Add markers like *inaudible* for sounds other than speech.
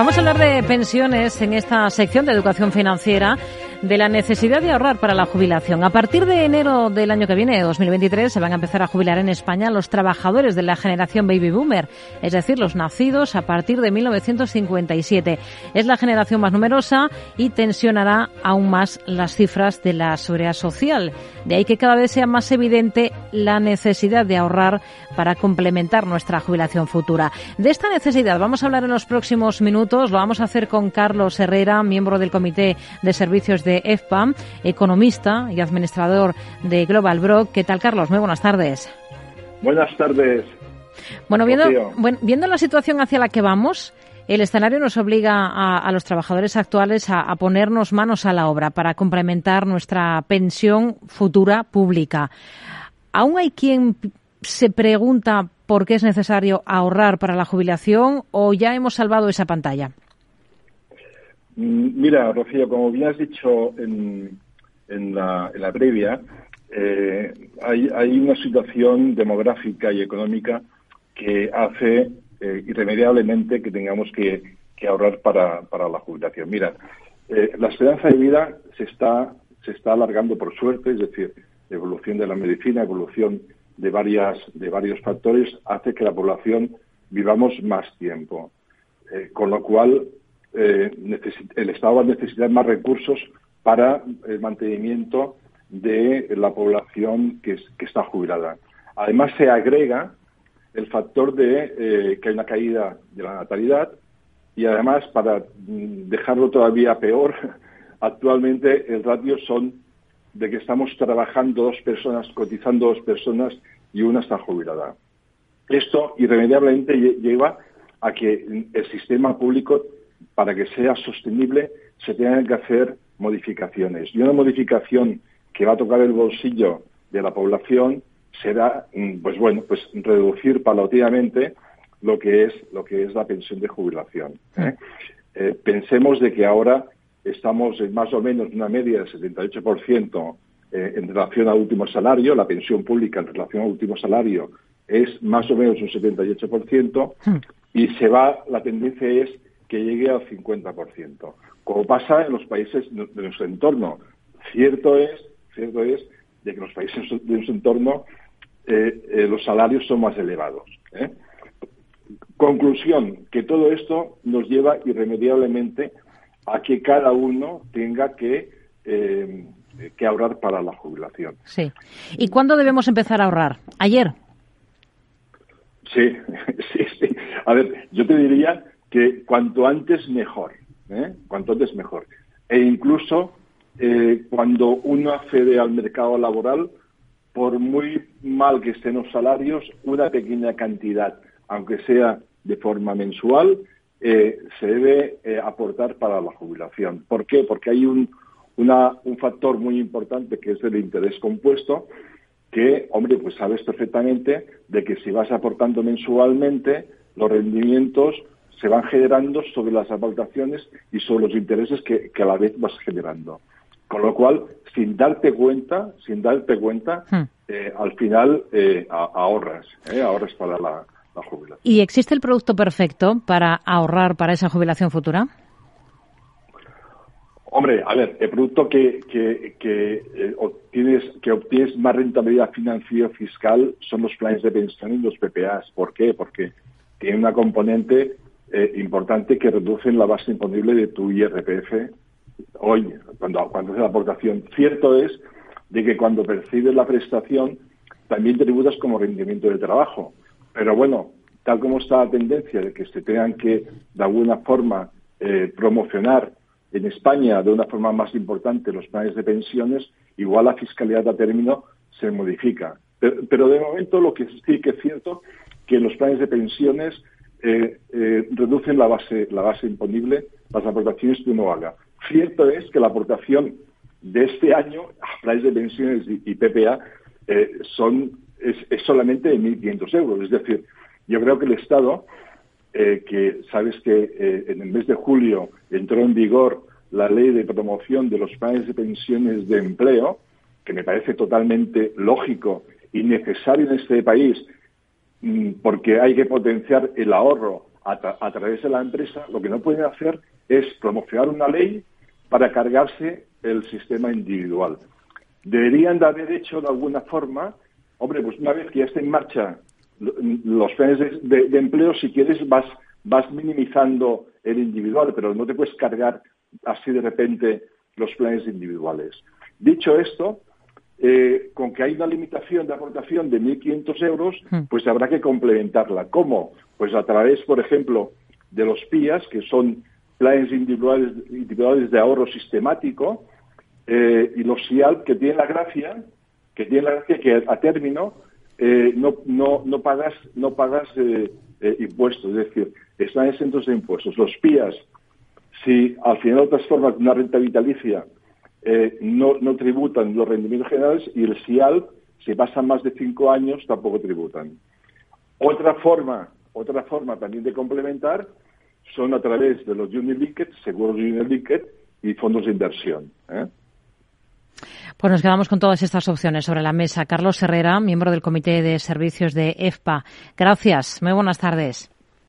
Vamos a hablar de pensiones en esta sección de educación financiera, de la necesidad de ahorrar para la jubilación. A partir de enero del año que viene, 2023, se van a empezar a jubilar en España los trabajadores de la generación baby boomer, es decir, los nacidos a partir de 1957. Es la generación más numerosa y tensionará aún más las cifras de la seguridad social. De ahí que cada vez sea más evidente la necesidad de ahorrar para complementar nuestra jubilación futura. De esta necesidad vamos a hablar en los próximos minutos lo vamos a hacer con Carlos Herrera, miembro del Comité de Servicios de EFPAM, economista y administrador de Global Brock. ¿Qué tal, Carlos? Muy buenas tardes. Buenas tardes. Bueno, viendo, viendo la situación hacia la que vamos, el escenario nos obliga a, los trabajadores actuales a, a, ponernos manos a la obra para complementar nuestra pensión futura pública. Aún hay quien se pregunta por qué es necesario ahorrar para la jubilación o ya hemos salvado esa pantalla? Mm, mira, Rocío, como bien has dicho en, la, previa, eh, hay, una situación demográfica y económica que hace eh, irremediablemente que tengamos que, ahorrar para, la jubilación. Mira, eh, la esperanza de vida se está, se está alargando por suerte, es decir, evolución de la medicina, evolución de, varias, de varios factores hace que la población vivamos más tiempo. Con lo cual, eh, el Estado va a necesitar más recursos para el mantenimiento de la población que, está jubilada. Además, se agrega el factor de eh, que hay una caída de la natalidad y además, para mm, dejarlo todavía peor, *laughs* actualmente el ratio son de que estamos trabajando dos personas, cotizando dos personas y una está jubilada. Esto irremediablemente lleva a que el sistema público, para que sea sostenible, se tengan que hacer modificaciones. Y una modificación que va a tocar el bolsillo de la población será, mm, pues bueno, pues reducir paulatinamente lo que es lo que es la pensión de jubilación. ¿eh? Eh, pensemos de que ahora estamos en más o menos una media del 78% eh, en relación al último salario, la pensión pública en relación al último salario es más o menos un 78% hmm. y se va, la tendencia es que llegue al 50%, como pasa en los países de nuestro entorno. Cierto es, cierto es de que en los países de nuestro entorno eh, eh, los salarios son más elevados. Conclusión, que todo esto nos lleva irremediablemente a que cada uno tenga que, eh, que ahorrar para la jubilación. Sí. ¿Y cuándo debemos empezar a ahorrar? ¿Ayer? Sí, *laughs* sí, sí. A ver, yo te diría que cuanto antes mejor, ¿eh? cuanto antes mejor. E incluso eh, cuando uno accede al mercado laboral, por muy mal que estén los salarios, una pequeña cantidad, aunque sea de forma mensual, eh, se debe aportar para la jubilación. ¿Por qué? Porque hay un, un factor muy importante que es el interés compuesto, que, hombre, pues sabes perfectamente de que si vas aportando mensualmente, los rendimientos se van generando sobre las aportaciones y sobre los intereses que, a la vez vas generando. Con lo cual, sin darte cuenta, sin darte cuenta, hmm. eh, al final ahorras, ahorras para la, ¿Y existe el producto perfecto para ahorrar para esa jubilación futura? Hombre, a ver, el producto que, que, que, eh, obtienes, que obtienes más rentabilidad financiera fiscal son los planes de pensión y los PPAs. ¿Por qué? Porque tiene una componente eh, importante que reduce la base imponible de tu IRPF hoy, cuando, cuando haces la aportación. Cierto es de que cuando percibes la prestación, también tributas como rendimiento de trabajo. Pero bueno, tal como está la tendencia de que se tengan que, de alguna forma, eh, promocionar en España de una forma más importante los planes de pensiones, igual la fiscalidad a término se modifica. Pero, de momento lo que sí que es cierto que los planes de pensiones eh, eh, reducen la base, la base imponible, las aportaciones que uno haga. Cierto es que la aportación de este año a planes de pensiones y, PPA son es, solamente de 1.500 euros. Es decir, yo creo que el Estado, eh, que sabes que eh, en el mes de julio entró en vigor la ley de promoción de los planes de pensiones de empleo, que me parece totalmente lógico y necesario en este país, porque hay que potenciar el ahorro a, través de la empresa, lo que no pueden hacer es promocionar una ley para cargarse el sistema individual. Deberían de haber hecho de alguna forma, hombre, pues una vez que ya está en marcha los planes de, empleo, si quieres, vas, vas minimizando el individual, pero no te puedes cargar así de repente los planes individuales. Dicho esto, eh, con que hay una limitación de aportación de 1.500 euros, hmm. pues habrá que complementarla. ¿Cómo? Pues a través, por ejemplo, de los PIAs, que son planes individuales, individuales de ahorro sistemático, eh, y los SIAL, que tienen la gracia, que tienen la gracia que a término eh, no, no, no pagas, no pagas impuestos, es decir, están exentos de impuestos. Los PIAs, si al final transformas una renta vitalicia eh, no, no tributan los rendimientos generales y el SIAL, si pasan más de cinco años, tampoco tributan. Otra forma, otra forma también de complementar son a través de los Union Linked, seguros Union Linked y fondos de inversión. ¿eh? Pues nos quedamos con todas estas opciones sobre la mesa. Carlos Herrera, miembro del Comité de Servicios de EFPA. Gracias. Muy buenas tardes.